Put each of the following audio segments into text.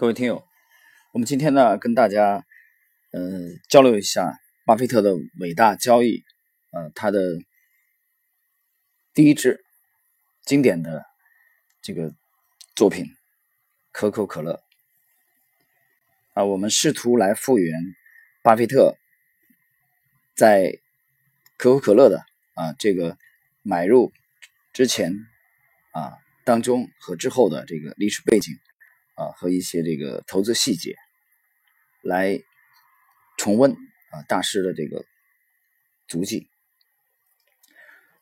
各位听友，我们今天呢跟大家嗯交流一下巴菲特的伟大交易，呃，他的第一支经典的这个作品可口可乐啊，我们试图来复原巴菲特在可口可乐的啊这个买入之前啊当中和之后的这个历史背景。啊，和一些这个投资细节来重温啊大师的这个足迹。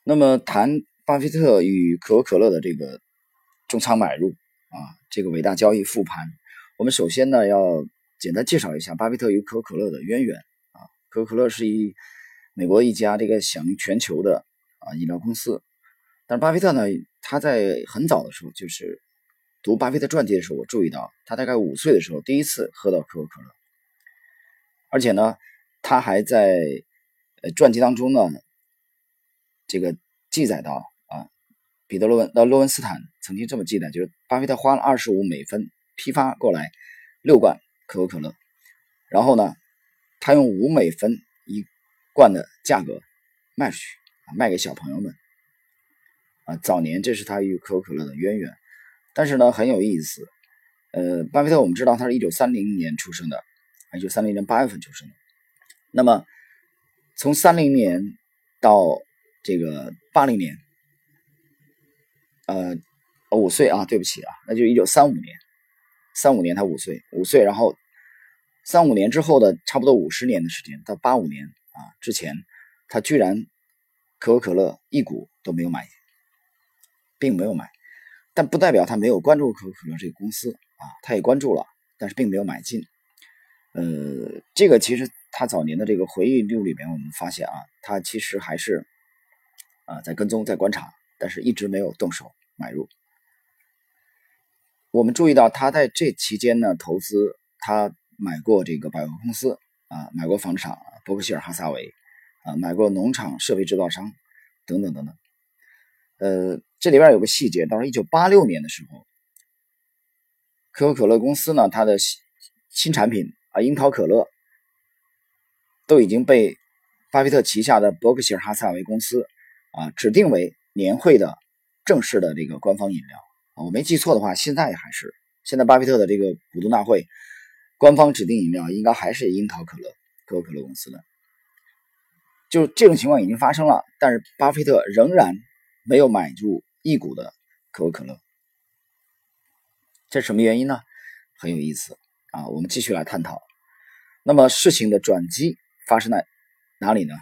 那么谈巴菲特与可口可乐的这个重仓买入啊，这个伟大交易复盘，我们首先呢要简单介绍一下巴菲特与可口可乐的渊源啊。可口可乐是一美国一家这个享誉全球的啊饮料公司，但是巴菲特呢，他在很早的时候就是。读巴菲特传记的时候，我注意到他大概五岁的时候第一次喝到可口可乐，而且呢，他还在呃传记当中呢，这个记载到啊，彼得罗文呃罗文斯坦曾经这么记载，就是巴菲特花了二十五美分批发过来六罐可口可乐，然后呢，他用五美分一罐的价格卖出去啊，卖给小朋友们啊，早年这是他与可口可乐的渊源。但是呢，很有意思。呃，巴菲特我们知道他是一九三零年出生的，一九三零年八月份出生的。那么从三零年到这个八零年，呃，五岁啊，对不起啊，那就一九三五年，三五年他五岁，五岁，然后三五年之后的差不多五十年的时间，到八五年啊之前，他居然可口可乐一股都没有买，并没有买。但不代表他没有关注可口可乐这个公司啊，他也关注了，但是并没有买进。呃，这个其实他早年的这个回忆录里面，我们发现啊，他其实还是啊在跟踪、在观察，但是一直没有动手买入。我们注意到他在这期间呢，投资他买过这个百货公司啊，买过房地产伯克希尔哈撒韦啊，买过农场设备制造商等等等等。呃，这里边有个细节，到了一九八六年的时候，可口可乐公司呢，它的新新产品啊，樱桃可乐都已经被巴菲特旗下的伯克希尔哈撒韦公司啊指定为年会的正式的这个官方饮料啊。我没记错的话，现在还是现在巴菲特的这个股东大会官方指定饮料应该还是樱桃可乐，可口可乐公司的。就这种情况已经发生了，但是巴菲特仍然。没有买入一股的可口可乐，这是什么原因呢？很有意思啊！我们继续来探讨。那么事情的转机发生在哪里呢？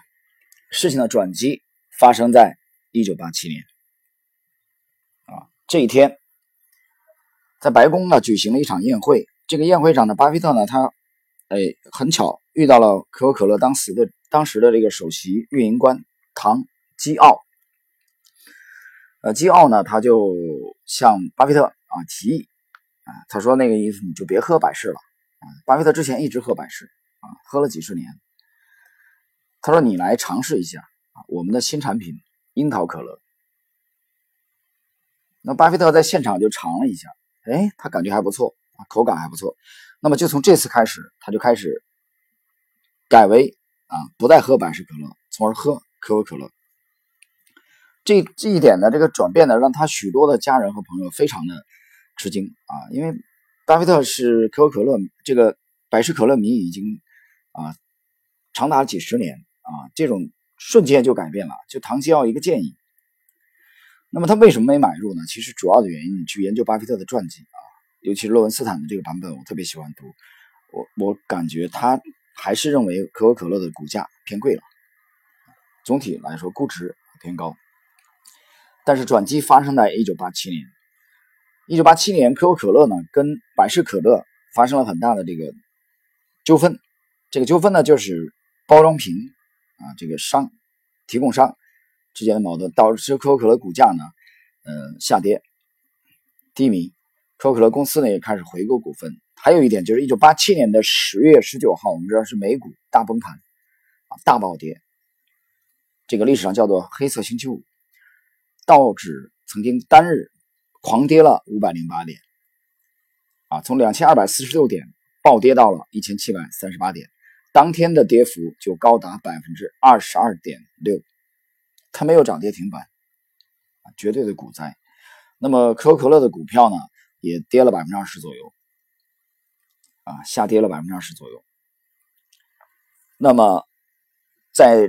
事情的转机发生在一九八七年啊，这一天，在白宫呢举行了一场宴会。这个宴会上呢，巴菲特呢，他哎很巧遇到了可口可乐当时的当时的这个首席运营官唐基奥。呃，基奥呢，他就向巴菲特啊提议啊，他说那个意思你就别喝百事了啊。巴菲特之前一直喝百事啊，喝了几十年。他说你来尝试一下啊，我们的新产品樱桃可乐。那巴菲特在现场就尝了一下，哎，他感觉还不错啊，口感还不错。那么就从这次开始，他就开始改为啊，不再喝百事可乐，从而喝可口可乐。这这一点呢，这个转变呢，让他许多的家人和朋友非常的吃惊啊！因为巴菲特是可口可乐这个百事可乐迷已经啊长达几十年啊，这种瞬间就改变了。就唐基奥一个建议，那么他为什么没买入呢？其实主要的原因，你去研究巴菲特的传记啊，尤其是洛文斯坦的这个版本，我特别喜欢读。我我感觉他还是认为可口可乐的股价偏贵了，总体来说估值偏高。但是转机发生在一九八七年。一九八七年，可口可乐呢跟百事可乐发生了很大的这个纠纷。这个纠纷呢，就是包装瓶啊，这个商提供商之间的矛盾，导致可口可乐股价呢，呃下跌低迷。可口可乐公司呢也开始回购股份。还有一点就是，一九八七年的十月十九号，我们知道是美股大崩盘啊，大暴跌。这个历史上叫做黑色星期五。道指曾经单日狂跌了五百零八点，啊，从两千二百四十六点暴跌到了一千七百三十八点，当天的跌幅就高达百分之二十二点六，它没有涨跌停板，啊，绝对的股灾。那么可口可乐的股票呢，也跌了百分之二十左右，啊，下跌了百分之二十左右。那么在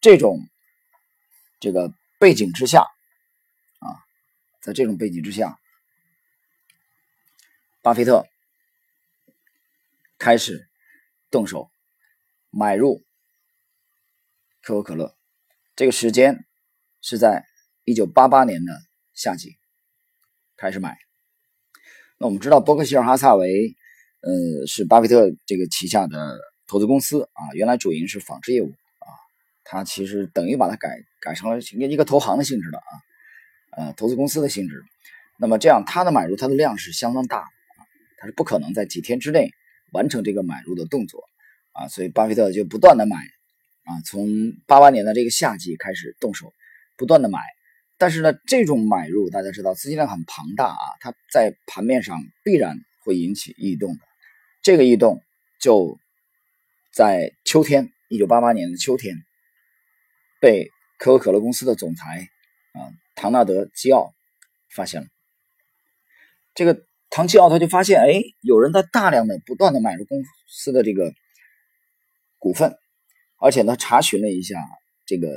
这种这个背景之下，啊，在这种背景之下。巴菲特开始动手买入可口可乐，这个时间是在一九八八年的夏季开始买。那我们知道伯克希尔哈萨维，呃，是巴菲特这个旗下的投资公司啊，原来主营是纺织业务啊，它其实等于把它改改成了一个投行的性质的啊，呃，投资公司的性质。那么这样，它的买入它的量是相当大。他是不可能在几天之内完成这个买入的动作啊，所以巴菲特就不断的买啊，从八八年的这个夏季开始动手，不断的买。但是呢，这种买入大家知道资金量很庞大啊，它在盘面上必然会引起异动的。这个异动就在秋天，一九八八年的秋天，被可口可乐公司的总裁啊唐纳德基奥发现了这个。唐吉奥他就发现，哎，有人在大量的、不断的买入公司的这个股份，而且呢，查询了一下这个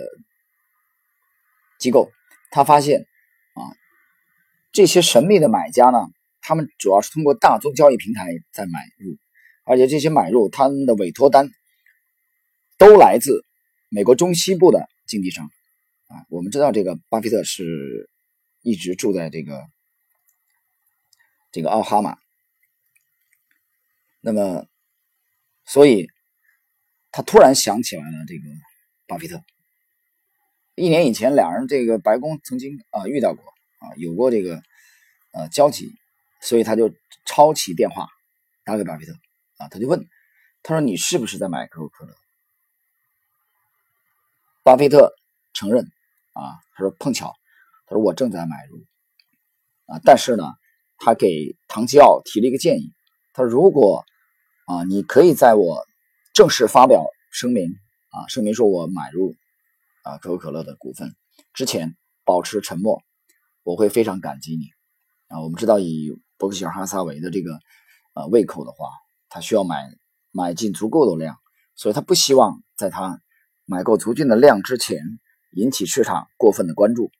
机构，他发现啊，这些神秘的买家呢，他们主要是通过大宗交易平台在买入，而且这些买入他们的委托单都来自美国中西部的经纪商啊。我们知道，这个巴菲特是一直住在这个。这个奥哈马，那么，所以他突然想起来了这个巴菲特。一年以前，两人这个白宫曾经啊遇到过啊，有过这个呃交集，所以他就抄起电话打给巴菲特啊，他就问他说：“你是不是在买可口可乐？”巴菲特承认啊，他说：“碰巧，他说我正在买入啊，但是呢。”他给唐吉奥提了一个建议，他说：“如果啊，你可以在我正式发表声明啊，声明说我买入啊可口可乐的股份之前保持沉默，我会非常感激你啊。我们知道以伯克希尔哈撒韦的这个呃胃口的话，他需要买买进足够的量，所以他不希望在他买够足够的量之前引起市场过分的关注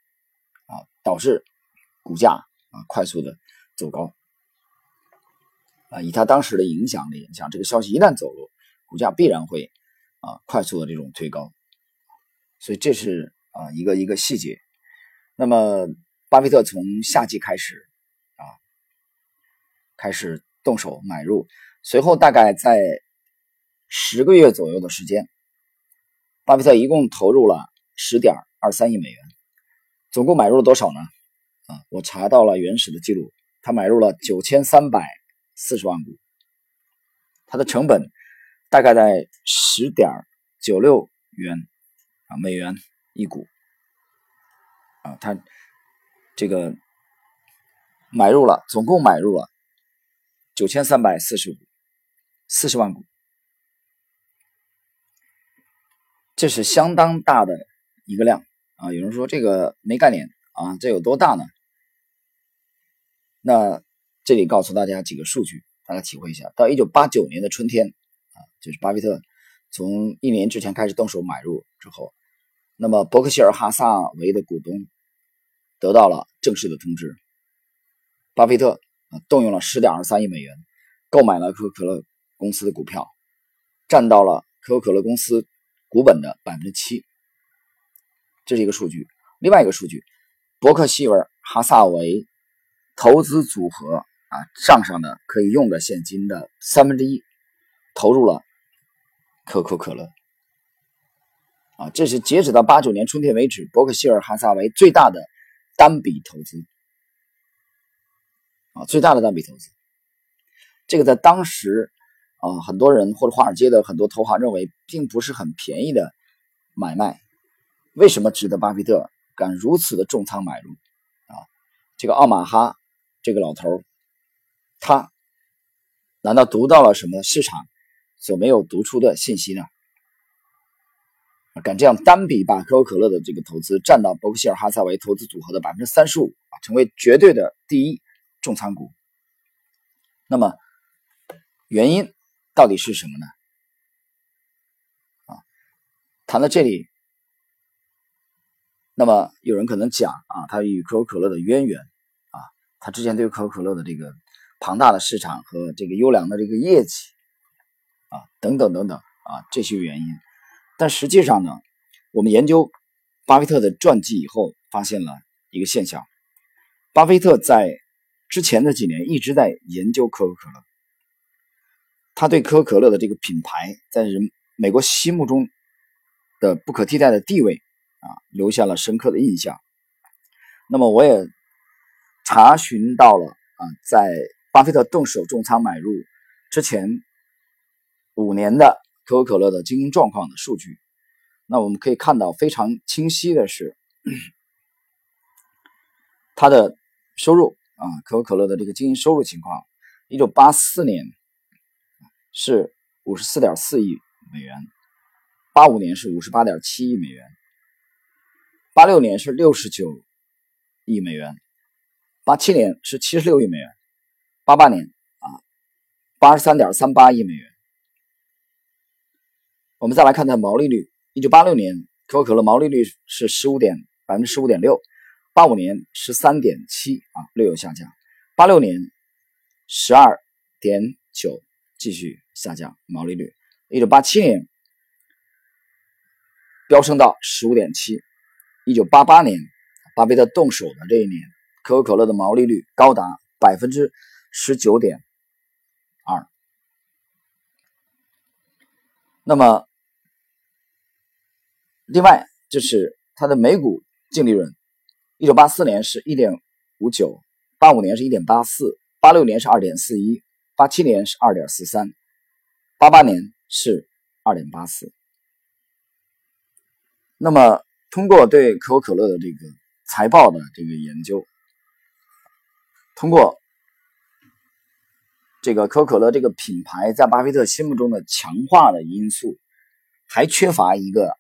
啊，导致股价啊快速的。”走高啊！以他当时的影响力，像这个消息一旦走漏，股价必然会啊快速的这种推高，所以这是啊一个一个细节。那么，巴菲特从夏季开始啊开始动手买入，随后大概在十个月左右的时间，巴菲特一共投入了十点二三亿美元，总共买入了多少呢？啊，我查到了原始的记录。他买入了九千三百四十万股，它的成本大概在十点九六元啊美元一股啊，他这个买入了，总共买入了九千三百四十五四十万股，这是相当大的一个量啊！有人说这个没概念啊，这有多大呢？那这里告诉大家几个数据，大家体会一下。到一九八九年的春天啊，就是巴菲特从一年之前开始动手买入之后，那么伯克希尔哈萨维的股东得到了正式的通知，巴菲特啊动用了十点二三亿美元购买了可口可乐公司的股票，占到了可口可乐公司股本的百分之七，这是一个数据。另外一个数据，伯克希尔哈萨维。投资组合啊，账上的可以用的现金的三分之一投入了可口可乐啊，这是截止到八九年春天为止，伯克希尔哈萨维最大的单笔投资啊，最大的单笔投资。这个在当时啊，很多人或者华尔街的很多投行认为并不是很便宜的买卖。为什么值得巴菲特敢如此的重仓买入啊？这个奥马哈。这个老头他难道读到了什么市场所没有读出的信息呢？敢这样单笔把可口可乐的这个投资占到伯克希尔哈撒韦投资组合的百分之三十五啊，成为绝对的第一重仓股。那么原因到底是什么呢？啊，谈到这里，那么有人可能讲啊，他与可口可乐的渊源啊，他之前对可口可乐的这个庞大的市场和这个优良的这个业绩啊，等等等等啊，这些原因。但实际上呢，我们研究巴菲特的传记以后，发现了一个现象：巴菲特在之前的几年一直在研究可口可乐，他对可口可乐的这个品牌在人美国心目中的不可替代的地位啊，留下了深刻的印象。那么，我也查询到了啊，在巴菲特动手重仓买入之前五年的。可口可乐的经营状况的数据，那我们可以看到非常清晰的是，它的收入啊，可口可乐的这个经营收入情况，一九八四年是五十四点四亿美元，八五年是五十八点七亿美元，八六年是六十九亿美元，八七年是七十六亿美元，八八年啊八十三点三八亿美元。我们再来看它毛利率。一九八六年，可口可乐毛利率是十五点百分之十五点六，八五年十三点七啊，略有下降。八六年十二点九，继续下降毛利率。一九八七年飙升到十五点七。一九八八年，巴菲特动手的这一年，可口可乐的毛利率高达百分之十九点二。那么，另外就是它的每股净利润，一九八四年是一点五九，八五年是一点八四，八六年是二点四一，八七年是二点四三，八八年是二点八四。那么，通过对可口可乐的这个财报的这个研究，通过这个可口可乐这个品牌在巴菲特心目中的强化的因素，还缺乏一个。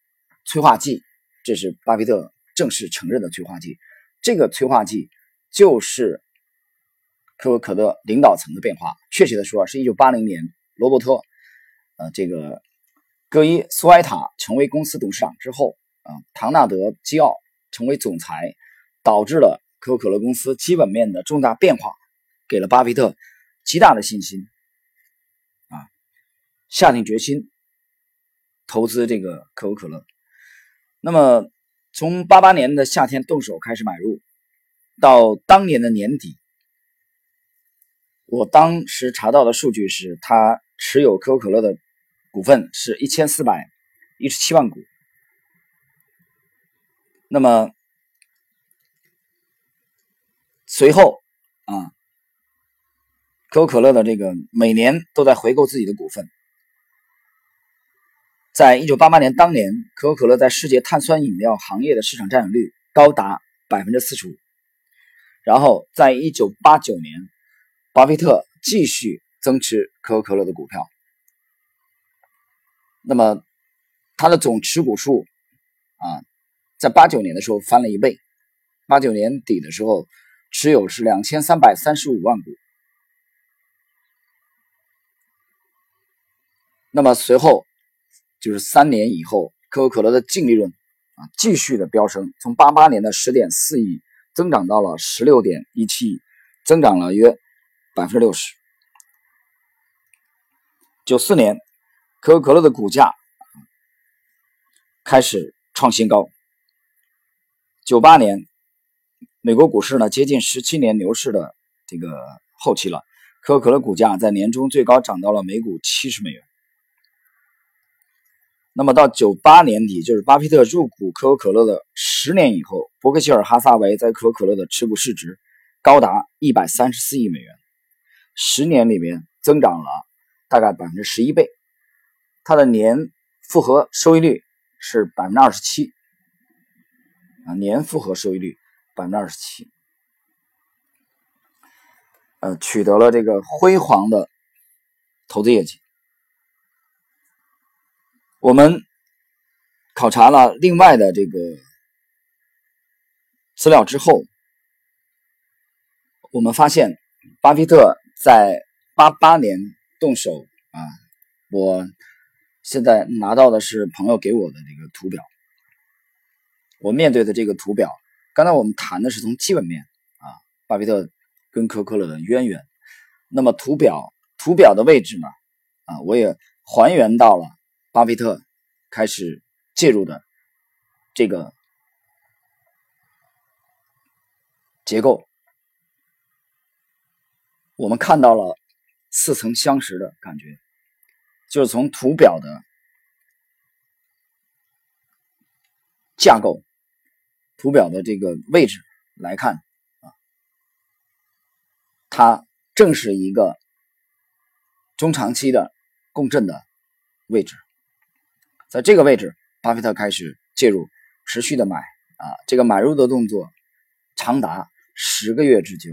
催化剂，这是巴菲特正式承认的催化剂。这个催化剂就是可口可乐领导层的变化。确切的说，是一九八零年罗伯特，呃，这个戈伊苏埃塔成为公司董事长之后，啊，唐纳德基奥成为总裁，导致了可口可乐公司基本面的重大变化，给了巴菲特极大的信心，啊，下定决心投资这个可口可乐。那么，从八八年的夏天动手开始买入，到当年的年底，我当时查到的数据是，他持有可口可乐的股份是一千四百一十七万股。那么随后啊，可口可乐的这个每年都在回购自己的股份。在一九八八年当年，可口可乐在世界碳酸饮料行业的市场占有率高达百分之四十五。然后，在一九八九年，巴菲特继续增持可口可乐的股票。那么，他的总持股数啊，在八九年的时候翻了一倍。八九年底的时候，持有是两千三百三十五万股。那么随后。就是三年以后，可口可乐的净利润啊继续的飙升，从八八年的十点四亿增长到了十六点一七亿，增长了约百分之六十。九四年，可口可乐的股价开始创新高。九八年，美国股市呢接近十七年牛市的这个后期了，可口可乐股价在年中最高涨到了每股七十美元。那么到九八年底，就是巴菲特入股可口可乐的十年以后，伯克希尔哈撒韦在可口可乐的持股市值高达一百三十四亿美元，十年里面增长了大概百分之十一倍，它的年复合收益率是百分之二十七，啊，年复合收益率百分之二十七。呃，取得了这个辉煌的投资业绩。我们考察了另外的这个资料之后，我们发现巴菲特在八八年动手啊，我现在拿到的是朋友给我的这个图表。我面对的这个图表，刚才我们谈的是从基本面啊，巴菲特跟可口可乐的渊源。那么图表图表的位置呢，啊，我也还原到了巴菲特开始介入的这个结构。我们看到了似曾相识的感觉，就是从图表的架构。图表的这个位置来看啊，它正是一个中长期的共振的位置，在这个位置，巴菲特开始介入，持续的买啊，这个买入的动作长达十个月之久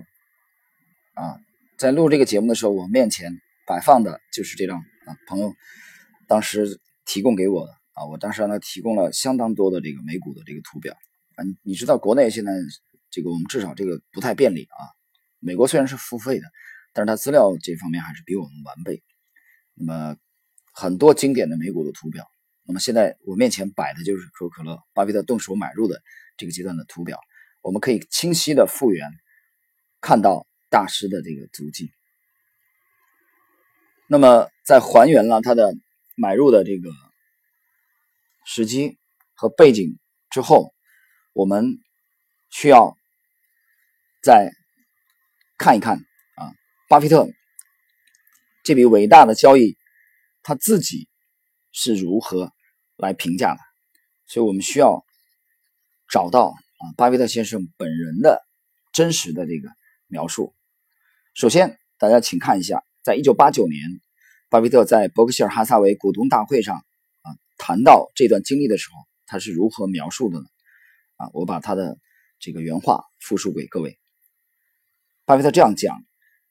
啊。在录这个节目的时候，我面前摆放的就是这张啊，朋友当时提供给我的啊，我当时让他提供了相当多的这个美股的这个图表。嗯，你知道国内现在这个我们至少这个不太便利啊。美国虽然是付费的，但是它资料这方面还是比我们完备。那么很多经典的美股的图表，那么现在我面前摆的就是可口可乐巴菲特动手买入的这个阶段的图表，我们可以清晰的复原，看到大师的这个足迹。那么在还原了他的买入的这个时机和背景之后。我们需要再看一看啊，巴菲特这笔伟大的交易，他自己是如何来评价的？所以我们需要找到啊，巴菲特先生本人的真实的这个描述。首先，大家请看一下，在一九八九年，巴菲特在伯克希尔哈萨维股东大会上啊谈到这段经历的时候，他是如何描述的呢？我把他的这个原话复述给各位。巴菲特这样讲：“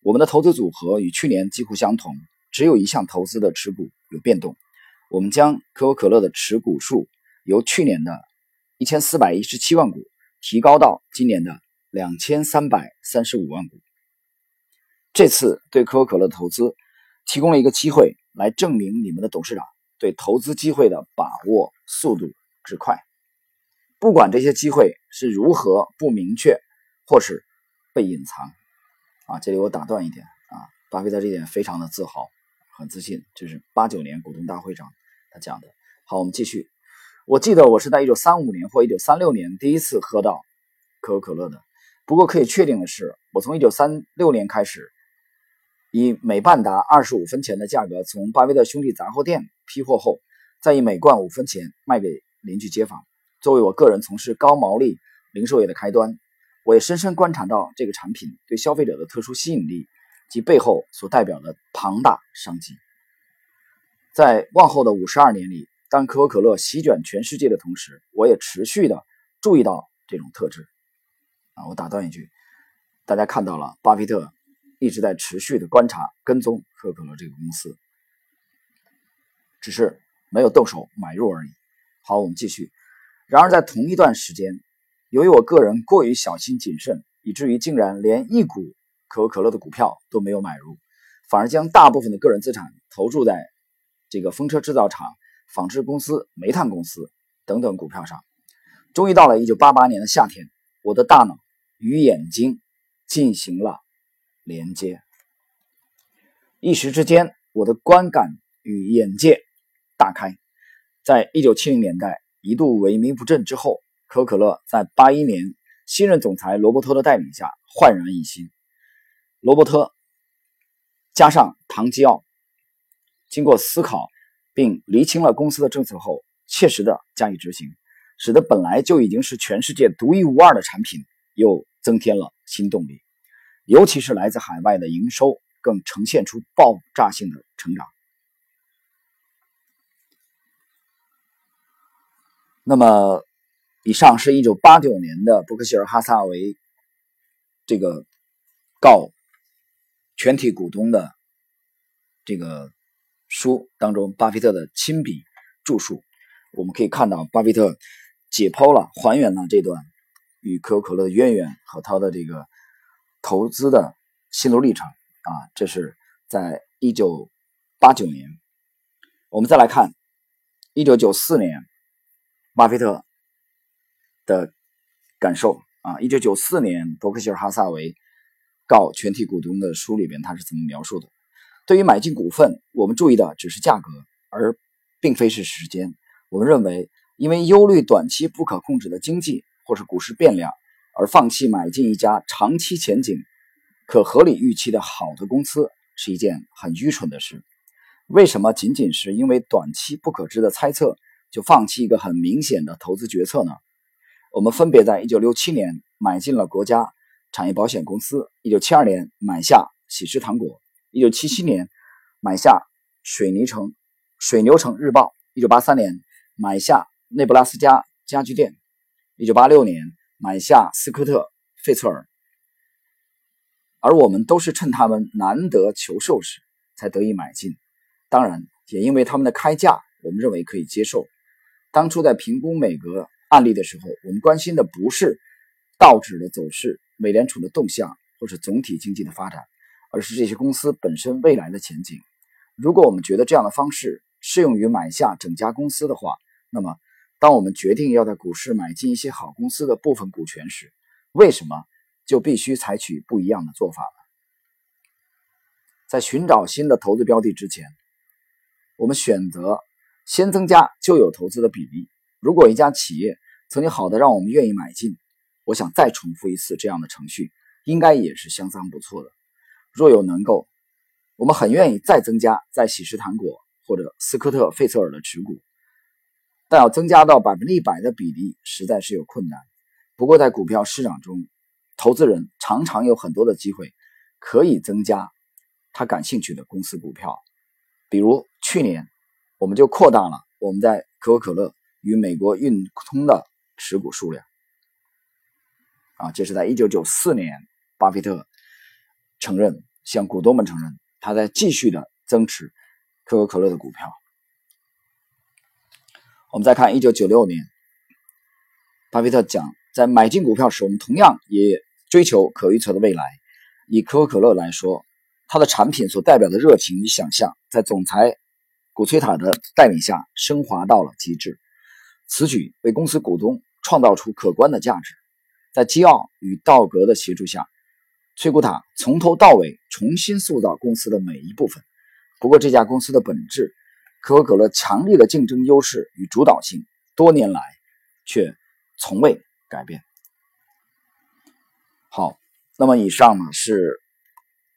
我们的投资组合与去年几乎相同，只有一项投资的持股有变动。我们将可口可乐的持股数由去年的一千四百一十七万股提高到今年的两千三百三十五万股。这次对可口可乐的投资提供了一个机会，来证明你们的董事长对投资机会的把握速度之快。”不管这些机会是如何不明确，或是被隐藏，啊，这里我打断一点啊，巴菲特这点非常的自豪，很自信，这是八九年股东大会上他讲的。好，我们继续。我记得我是在一九三五年或一九三六年第一次喝到可口可乐的。不过可以确定的是，我从一九三六年开始，以每半达二十五分钱的价格从巴菲特兄弟杂货店批货后，再以每罐五分钱卖给邻居街坊。作为我个人从事高毛利零售业的开端，我也深深观察到这个产品对消费者的特殊吸引力及背后所代表的庞大商机。在往后的五十二年里，当可口可乐席卷全世界的同时，我也持续的注意到这种特质。啊，我打断一句，大家看到了，巴菲特一直在持续的观察跟踪可口可乐这个公司，只是没有动手买入而已。好，我们继续。然而，在同一段时间，由于我个人过于小心谨慎，以至于竟然连一股可口可乐的股票都没有买入，反而将大部分的个人资产投注在这个风车制造厂、纺织公司、煤炭公司等等股票上。终于到了1988年的夏天，我的大脑与眼睛进行了连接，一时之间，我的观感与眼界大开。在1970年代。一度萎靡不振之后，可口可乐在八一年新任总裁罗伯特的带领下焕然一新。罗伯特加上唐吉奥，经过思考并厘清了公司的政策后，切实的加以执行，使得本来就已经是全世界独一无二的产品又增添了新动力。尤其是来自海外的营收，更呈现出爆炸性的成长。那么，以上是一九八九年的伯克希尔哈萨维这个告全体股东的这个书当中，巴菲特的亲笔著述，我们可以看到，巴菲特解剖了、还原了这段与可口可乐渊源和他的这个投资的心路历程啊。这是在一九八九年。我们再来看一九九四年，巴菲特的感受啊。一九九四年，伯克希尔哈萨维。告全体股东的书里边，他是怎么描述的？对于买进股份，我们注意的只是价格，而并非是时间。我们认为，因为忧虑短期不可控制的经济或是股市变量，而放弃买进一家长期前景可合理预期的好的公司，是一件很愚蠢的事。为什么仅仅是因为短期不可知的猜测，就放弃一个很明显的投资决策呢？我们分别在1967年买进了国家。产业保险公司，一九七二年买下喜事糖果，一九七七年买下水泥城水牛城日报，一九八三年买下内布拉斯加家具店，一九八六年买下斯科特费策尔，而我们都是趁他们难得求售时才得以买进，当然也因为他们的开价我们认为可以接受。当初在评估每个案例的时候，我们关心的不是道指的走势。美联储的动向，或是总体经济的发展，而是这些公司本身未来的前景。如果我们觉得这样的方式适用于买下整家公司的话，那么当我们决定要在股市买进一些好公司的部分股权时，为什么就必须采取不一样的做法呢？在寻找新的投资标的之前，我们选择先增加旧有投资的比例。如果一家企业曾经好的让我们愿意买进，我想再重复一次这样的程序，应该也是相当不错的。若有能够，我们很愿意再增加在喜事糖果或者斯科特费瑟尔的持股，但要增加到百分之一百的比例，实在是有困难。不过在股票市场中，投资人常常有很多的机会可以增加他感兴趣的公司股票。比如去年，我们就扩大了我们在可口可乐与美国运通的持股数量。啊，这是在一九九四年，巴菲特承认向股东们承认，他在继续的增持可口可乐的股票。我们再看一九九六年，巴菲特讲，在买进股票时，我们同样也追求可预测的未来。以可口可乐来说，它的产品所代表的热情与想象，在总裁古崔塔的带领下升华到了极致。此举为公司股东创造出可观的价值。在基奥与道格的协助下，崔古塔从头到尾重新塑造公司的每一部分。不过，这家公司的本质——可口可乐强力的竞争优势与主导性，多年来却从未改变。好，那么以上呢是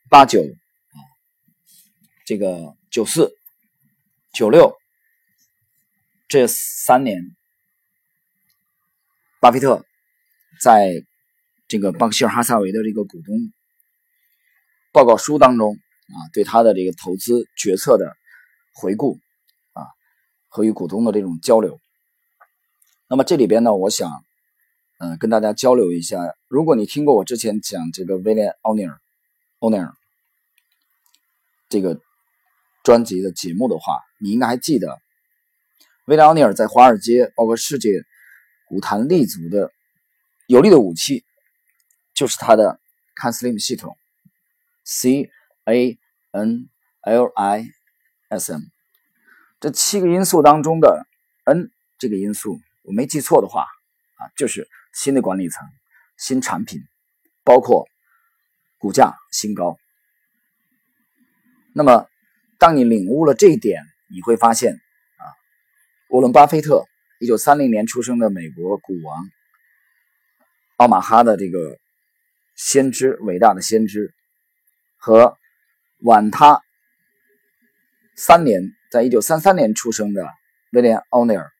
八九啊，这个九四、九六这三年，巴菲特。在这个巴克希尔哈萨维的这个股东报告书当中啊，对他的这个投资决策的回顾啊，和与股东的这种交流。那么这里边呢，我想嗯跟大家交流一下。如果你听过我之前讲这个威廉奥尼尔奥尼尔这个专辑的节目的话，你应该还记得威廉奥尼尔在华尔街包括世界股坛立足的。有力的武器就是他的 CANSLIM 系统，C A N L I S M 这七个因素当中的 N 这个因素，我没记错的话啊，就是新的管理层、新产品，包括股价新高。那么，当你领悟了这一点，你会发现啊，沃伦·巴菲特，一九三零年出生的美国股王。奥马哈的这个先知，伟大的先知，和晚他三年，在一九三三年出生的威廉奥尼尔，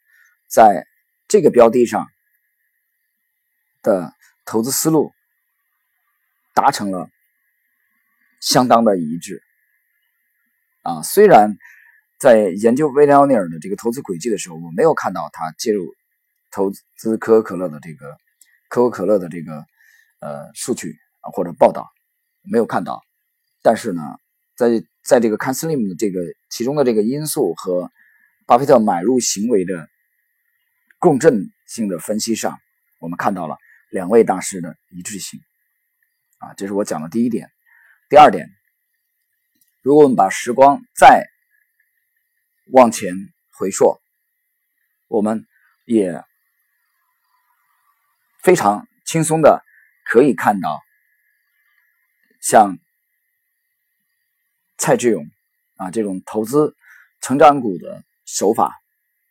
在这个标的上的投资思路达成了相当的一致。啊，虽然在研究威廉奥尼尔的这个投资轨迹的时候，我没有看到他介入投资可口可乐的这个。可口可乐的这个呃数据啊或者报道没有看到，但是呢，在在这个看 Slim 的这个其中的这个因素和巴菲特买入行为的共振性的分析上，我们看到了两位大师的一致性。啊，这是我讲的第一点。第二点，如果我们把时光再往前回溯，我们也非常轻松的可以看到，像蔡志勇啊这种投资成长股的手法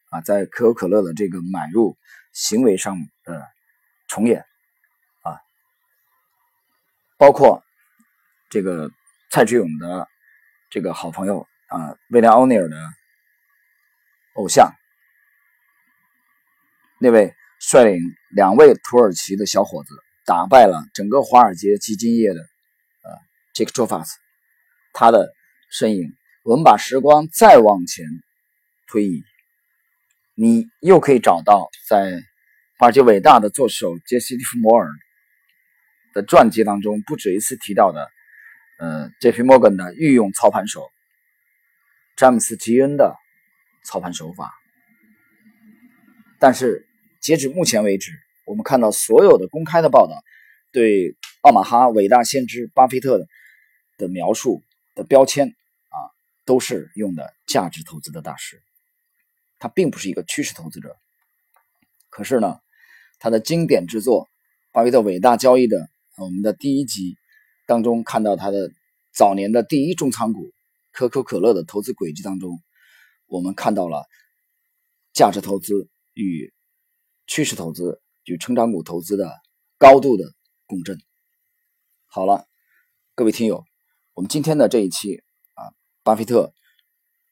啊，在可口可乐的这个买入行为上的重演啊，包括这个蔡志勇的这个好朋友啊，威廉奥尼尔的偶像。那位率领两位土耳其的小伙子打败了整个华尔街基金业的呃杰克·卓法斯，他的身影，我们把时光再往前推移，你又可以找到在华尔街伟大的作手杰西·利弗摩尔的传记当中不止一次提到的，呃，J.P. Morgan 的御用操盘手詹姆斯·吉恩的操盘手法，但是。截止目前为止，我们看到所有的公开的报道，对奥马哈伟大先知巴菲特的描述的标签啊，都是用的价值投资的大师。他并不是一个趋势投资者。可是呢，他的经典之作《巴菲特伟大交易》的我们的第一集当中，看到他的早年的第一重仓股可口可乐的投资轨迹当中，我们看到了价值投资与。趋势投资与成长股投资的高度的共振。好了，各位听友，我们今天的这一期啊，巴菲特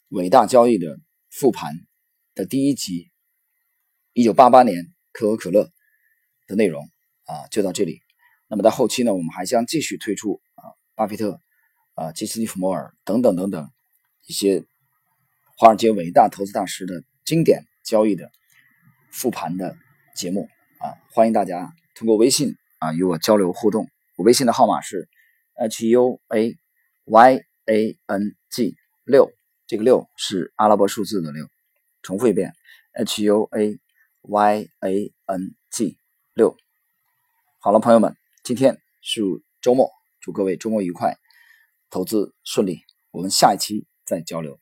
伟大交易的复盘的第一集，一九八八年可口可乐的内容啊，就到这里。那么在后期呢，我们还将继续推出啊，巴菲特啊，杰斯·利弗摩尔等等等等一些华尔街伟大投资大师的经典交易的。复盘的节目啊，欢迎大家通过微信啊与我交流互动。我微信的号码是 h u a y a n g 六，这个六是阿拉伯数字的六。重复一遍，h u a y a n g 六。好了，朋友们，今天是周末，祝各位周末愉快，投资顺利。我们下一期再交流。